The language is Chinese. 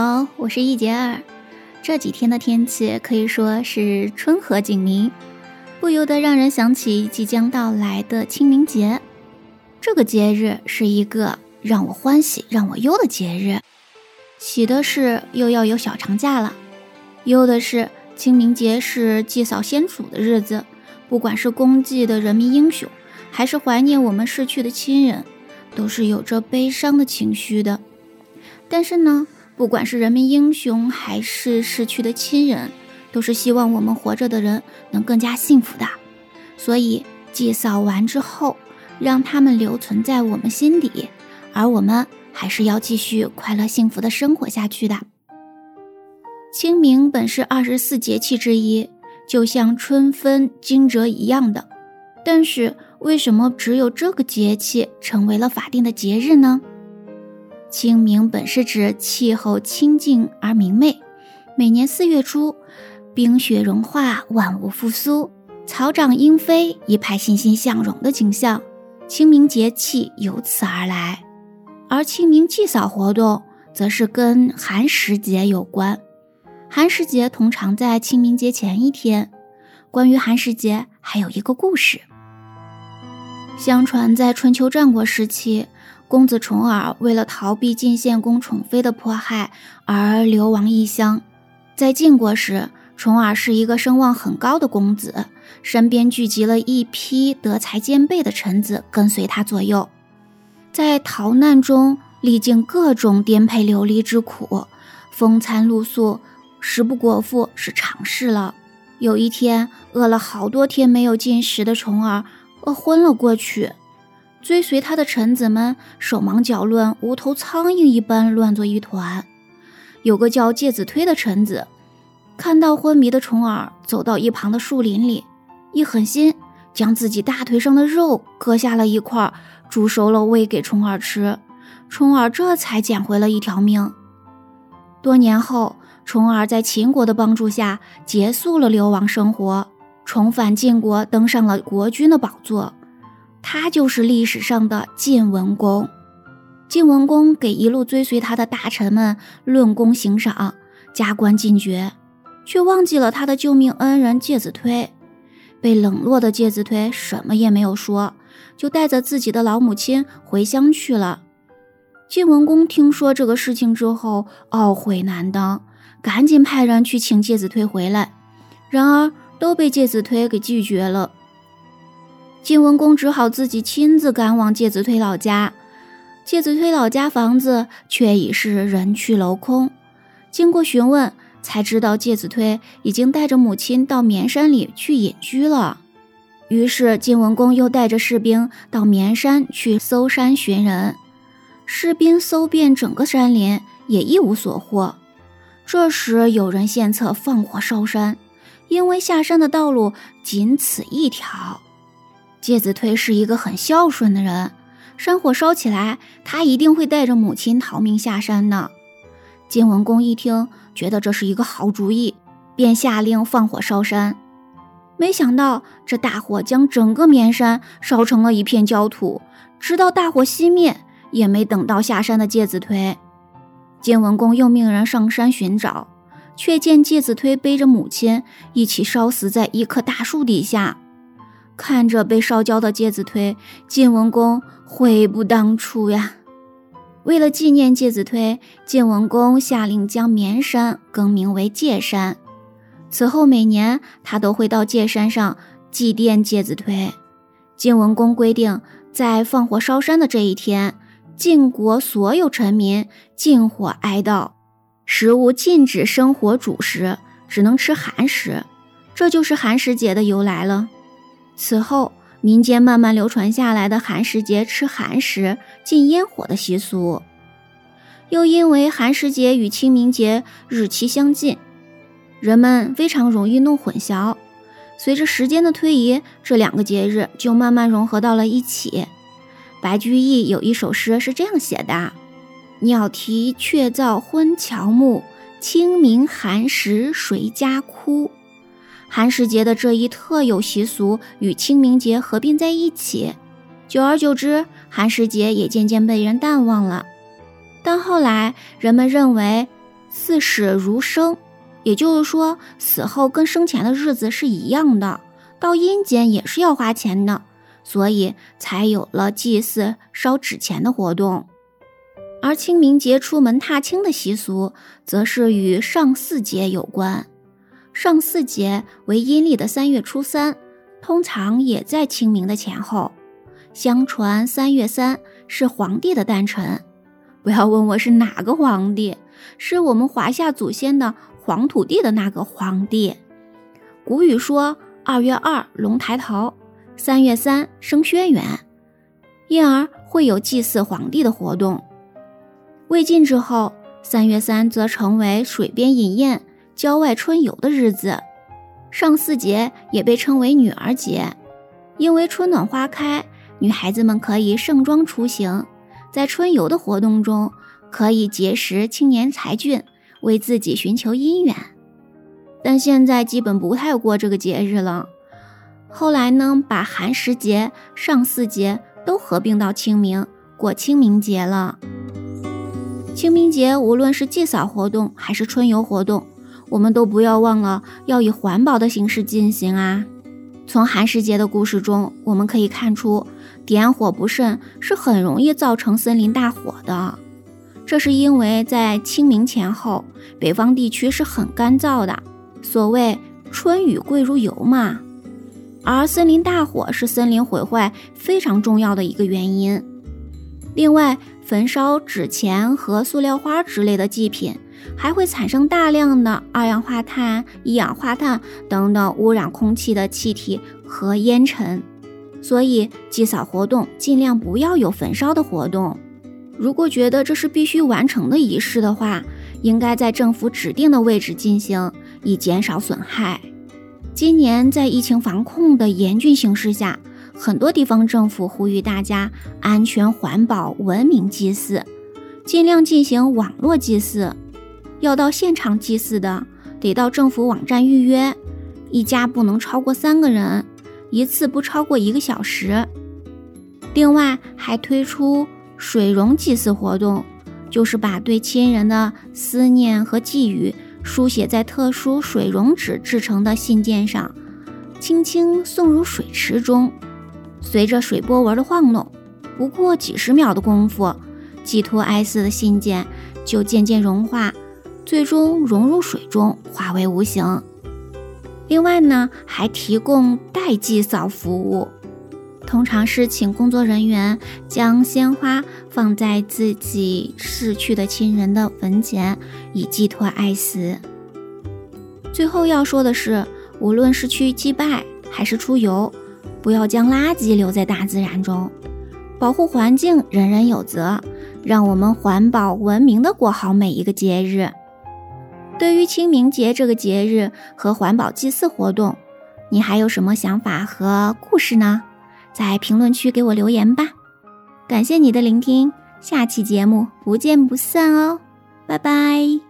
好，我是易杰尔。这几天的天气可以说是春和景明，不由得让人想起即将到来的清明节。这个节日是一个让我欢喜让我忧的节日。喜的是又要有小长假了，忧的是清明节是祭扫先祖的日子。不管是公祭的人民英雄，还是怀念我们逝去的亲人，都是有着悲伤的情绪的。但是呢？不管是人民英雄还是逝去的亲人，都是希望我们活着的人能更加幸福的。所以祭扫完之后，让他们留存在我们心底，而我们还是要继续快乐幸福的生活下去的。清明本是二十四节气之一，就像春分、惊蛰一样的，但是为什么只有这个节气成为了法定的节日呢？清明本是指气候清静而明媚，每年四月初，冰雪融化，万物复苏，草长莺飞，一派欣欣向荣的景象。清明节气由此而来，而清明祭扫活动则是跟寒食节有关。寒食节通常在清明节前一天。关于寒食节，还有一个故事。相传在春秋战国时期。公子重耳为了逃避晋献公宠妃的迫害而流亡异乡。在晋国时，重耳是一个声望很高的公子，身边聚集了一批德才兼备的臣子跟随他左右。在逃难中历经各种颠沛流离之苦，风餐露宿，食不果腹是常事了。有一天，饿了好多天没有进食的重耳饿昏了过去。追随他的臣子们手忙脚乱，无头苍蝇一般乱作一团。有个叫介子推的臣子，看到昏迷的重耳，走到一旁的树林里，一狠心将自己大腿上的肉割下了一块，煮熟了喂给重耳吃。重耳这才捡回了一条命。多年后，重耳在秦国的帮助下结束了流亡生活，重返晋国，登上了国君的宝座。他就是历史上的晋文公。晋文公给一路追随他的大臣们论功行赏，加官进爵，却忘记了他的救命恩人介子推。被冷落的介子推什么也没有说，就带着自己的老母亲回乡去了。晋文公听说这个事情之后，懊悔难当，赶紧派人去请介子推回来，然而都被介子推给拒绝了。晋文公只好自己亲自赶往介子推老家。介子推老家房子却已是人去楼空。经过询问，才知道介子推已经带着母亲到绵山里去隐居了。于是晋文公又带着士兵到绵山去搜山寻人。士兵搜遍整个山林，也一无所获。这时有人献策放火烧山，因为下山的道路仅此一条。介子推是一个很孝顺的人，山火烧起来，他一定会带着母亲逃命下山的。晋文公一听，觉得这是一个好主意，便下令放火烧山。没想到，这大火将整个绵山烧成了一片焦土，直到大火熄灭，也没等到下山的介子推。晋文公又命人上山寻找，却见介子推背着母亲一起烧死在一棵大树底下。看着被烧焦的介子推，晋文公悔不当初呀。为了纪念介子推，晋文公下令将绵山更名为介山。此后每年他都会到介山上祭奠介子推。晋文公规定，在放火烧山的这一天，晋国所有臣民禁火哀悼，食物禁止生火煮食，只能吃寒食。这就是寒食节的由来了。此后，民间慢慢流传下来的寒食节吃寒食、禁烟火的习俗，又因为寒食节与清明节日期相近，人们非常容易弄混淆。随着时间的推移，这两个节日就慢慢融合到了一起。白居易有一首诗是这样写的：“鸟啼雀噪昏乔木，清明寒食谁家哭。”寒食节的这一特有习俗与清明节合并在一起，久而久之，寒食节也渐渐被人淡忘了。但后来人们认为，似死如生，也就是说，死后跟生前的日子是一样的，到阴间也是要花钱的，所以才有了祭祀烧纸钱的活动。而清明节出门踏青的习俗，则是与上巳节有关。上巳节为阴历的三月初三，通常也在清明的前后。相传三月三是皇帝的诞辰，不要问我是哪个皇帝，是我们华夏祖先的黄土地的那个皇帝。古语说二月二龙抬头，三月三生轩辕，因而会有祭祀皇帝的活动。魏晋之后，三月三则成为水边饮宴。郊外春游的日子，上巳节也被称为女儿节，因为春暖花开，女孩子们可以盛装出行，在春游的活动中可以结识青年才俊，为自己寻求姻缘。但现在基本不太过这个节日了。后来呢，把寒食节、上巳节都合并到清明，过清明节了。清明节无论是祭扫活动还是春游活动。我们都不要忘了，要以环保的形式进行啊！从寒食节的故事中，我们可以看出，点火不慎是很容易造成森林大火的。这是因为在清明前后，北方地区是很干燥的，所谓“春雨贵如油”嘛。而森林大火是森林毁坏非常重要的一个原因。另外，焚烧纸钱和塑料花之类的祭品。还会产生大量的二氧化碳、一氧化碳等等污染空气的气体和烟尘，所以祭扫活动尽量不要有焚烧的活动。如果觉得这是必须完成的仪式的话，应该在政府指定的位置进行，以减少损害。今年在疫情防控的严峻形势下，很多地方政府呼吁大家安全、环保、文明祭祀，尽量进行网络祭祀。要到现场祭祀的，得到政府网站预约，一家不能超过三个人，一次不超过一个小时。另外，还推出水溶祭祀活动，就是把对亲人的思念和寄语书写在特殊水溶纸制成的信件上，轻轻送入水池中，随着水波纹的晃动，不过几十秒的功夫，寄托哀思的信件就渐渐融化。最终融入水中，化为无形。另外呢，还提供代祭扫服务，通常是请工作人员将鲜花放在自己逝去的亲人的坟前，以寄托哀思。最后要说的是，无论是去祭拜还是出游，不要将垃圾留在大自然中，保护环境，人人有责。让我们环保文明的过好每一个节日。对于清明节这个节日和环保祭祀活动，你还有什么想法和故事呢？在评论区给我留言吧。感谢你的聆听，下期节目不见不散哦，拜拜。